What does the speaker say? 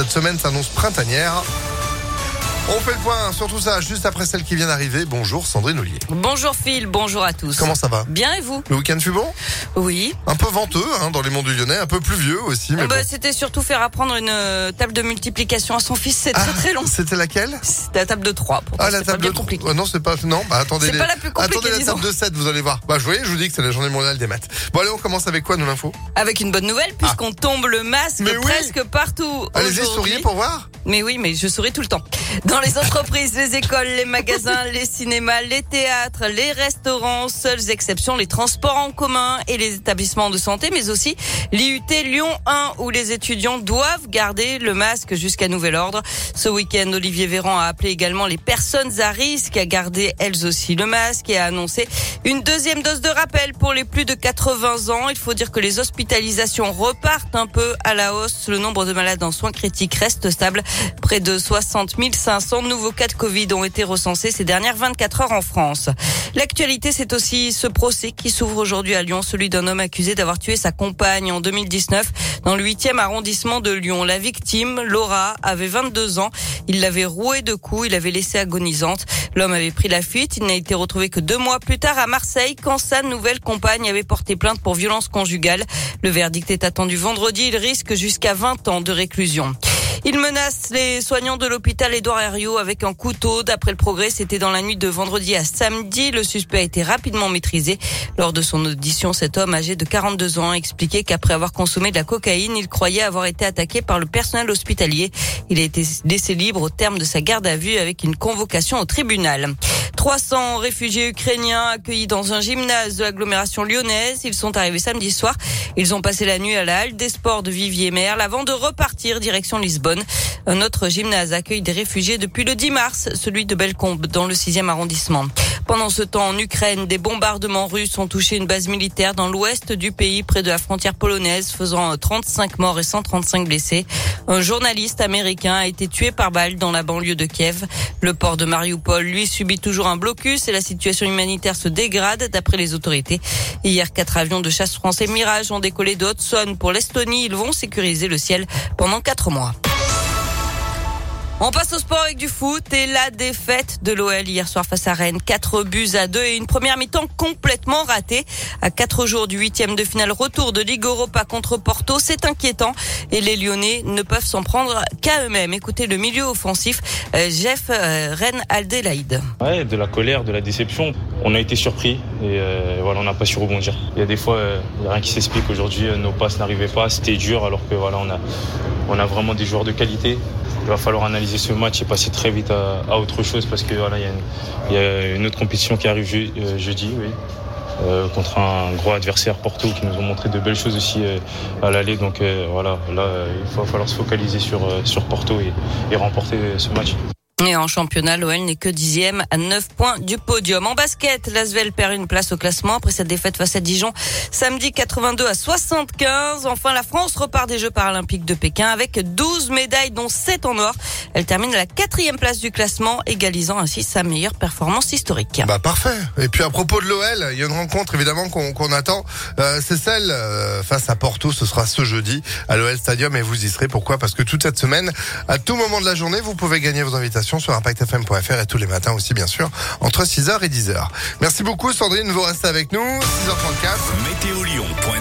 Cette semaine s'annonce printanière. On fait le point sur tout ça juste après celle qui vient d'arriver. Bonjour Sandrine Ollier. Bonjour Phil, bonjour à tous. Comment ça va Bien et vous Le week-end fut bon Oui. Un peu venteux hein, dans les monts du Lyonnais, un peu pluvieux aussi. Mais Ah bah, bon. C'était surtout faire apprendre une euh, table de multiplication à son fils, c'est Ah, très très long. C'était laquelle C'était la table de 3. Ah la table de compliqué. Oh, non, c'est pas non, bah attendez C'est les- pas la plus compliquée, Attendez la disons. table de 7, vous allez voir. Bah je voyais, je vous dis que c'est la journée mondiale des maths. Bon allez, on commence avec quoi nous l'info Avec une bonne nouvelle, puisqu'on tombe le masque Ah. Oui. presque partout. Allez-y, souriez pour voir. Mais oui, mais je souris tout le temps. Dans les entreprises, les écoles, les magasins, les cinémas, les théâtres, les restaurants, seules exceptions, les transports en commun et les établissements de santé, mais aussi l'IUT Lyon 1 où les étudiants doivent garder le masque jusqu'à nouvel ordre. Ce week-end, Olivier Véran a appelé également les personnes à risque à garder elles aussi le masque et a annoncé une deuxième dose de rappel pour les plus de 80 ans. Il faut dire que les hospitalisations repartent un peu à la hausse. Le nombre de malades en soins critiques reste stable. Près de 60 500 nouveaux cas de Covid ont été recensés ces dernières 24 heures en France. L'actualité, c'est aussi ce procès qui s'ouvre aujourd'hui à Lyon, celui d'un homme accusé d'avoir tué sa compagne en 2019 dans le 8e arrondissement de Lyon. La victime, Laura, avait 22 ans. Il l'avait rouée de coups, il l'avait laissée agonisante. L'homme avait pris la fuite. Il n'a été retrouvé que deux mois plus tard à Marseille quand sa nouvelle compagne avait porté plainte pour violence conjugale. Le verdict est attendu vendredi. Il risque jusqu'à 20 ans de réclusion. Il menace les soignants de l'hôpital Édouard Herriot avec un couteau. D'après le progrès, c'était dans la nuit de vendredi à samedi. Le suspect a été rapidement maîtrisé. Lors de son audition, cet homme âgé de 42 ans a expliqué qu'après avoir consommé de la cocaïne, il croyait avoir été attaqué par le personnel hospitalier. Il a été laissé libre au terme de sa garde à vue avec une convocation au tribunal. 300 réfugiés ukrainiens accueillis dans un gymnase de l'agglomération lyonnaise. Ils sont arrivés samedi soir. Ils ont passé la nuit à la halle des sports de Vivier-Merle avant de repartir direction Lisbonne. Un autre gymnase accueille des réfugiés depuis le 10 mars, celui de Bellecombe dans le 6e arrondissement. Pendant ce temps, en Ukraine, des bombardements russes ont touché une base militaire dans l'ouest du pays, près de la frontière polonaise, faisant 35 morts et 135 blessés. Un journaliste américain a été tué par balle dans la banlieue de Kiev. Le port de Mariupol, lui, subit toujours un blocus et la situation humanitaire se dégrade d'après les autorités. Hier, quatre avions de chasse français Mirage ont décollé de Hudson pour l'Estonie. Ils vont sécuriser le ciel pendant quatre mois. On passe au sport avec du foot et la défaite de l'OL hier soir face à Rennes. 4 buts à 2 et une première mi-temps complètement ratée. À 4 jours du huitième de finale retour de Ligue Europa contre Porto, c'est inquiétant et les Lyonnais ne peuvent s'en prendre qu'à eux-mêmes. Écoutez le milieu offensif, euh, Jeff euh, Rennes Aldelaïde. Ouais, de la colère, de la déception. On a été surpris et euh, voilà, on n'a pas su rebondir. Il y a des fois, il n'y a rien qui s'explique. Aujourd'hui, nos passes n'arrivaient pas, c'était dur alors que voilà, on a, on a vraiment des joueurs de qualité. Il va falloir analyser ce match et passer très vite à, à autre chose parce que voilà, il y, a une- il y a une autre compétition qui arrive euh, jeudi, oui. euh, contre un gros adversaire Porto qui nous ont montré de belles choses aussi euh, à l'aller. Donc euh, voilà, là, il va falloir se focaliser sur, euh, sur Porto et, et remporter ce match. Et en championnat, l'OL n'est que dixième à 9 points du podium. En basket, l'Asvel perd une place au classement après cette défaite face à Dijon samedi 82 à 75. Enfin, la France repart des Jeux paralympiques de Pékin avec 12 médailles dont 7 en or. Elle termine à la quatrième place du classement, égalisant ainsi sa meilleure performance historique. Bah parfait. Et puis à propos de l'OL, il y a une rencontre évidemment qu'on attend. Euh, c'est celle euh, face à Porto. Ce sera ce jeudi à l'OL Stadium et vous y serez. Pourquoi? Parce que toute cette semaine, à tout moment de la journée, vous pouvez gagner vos invitations sur impactfm.fr et tous les matins aussi bien sûr entre 6h et 10h. Merci beaucoup Sandrine. Vous restez avec nous. 6h34. Météolion.net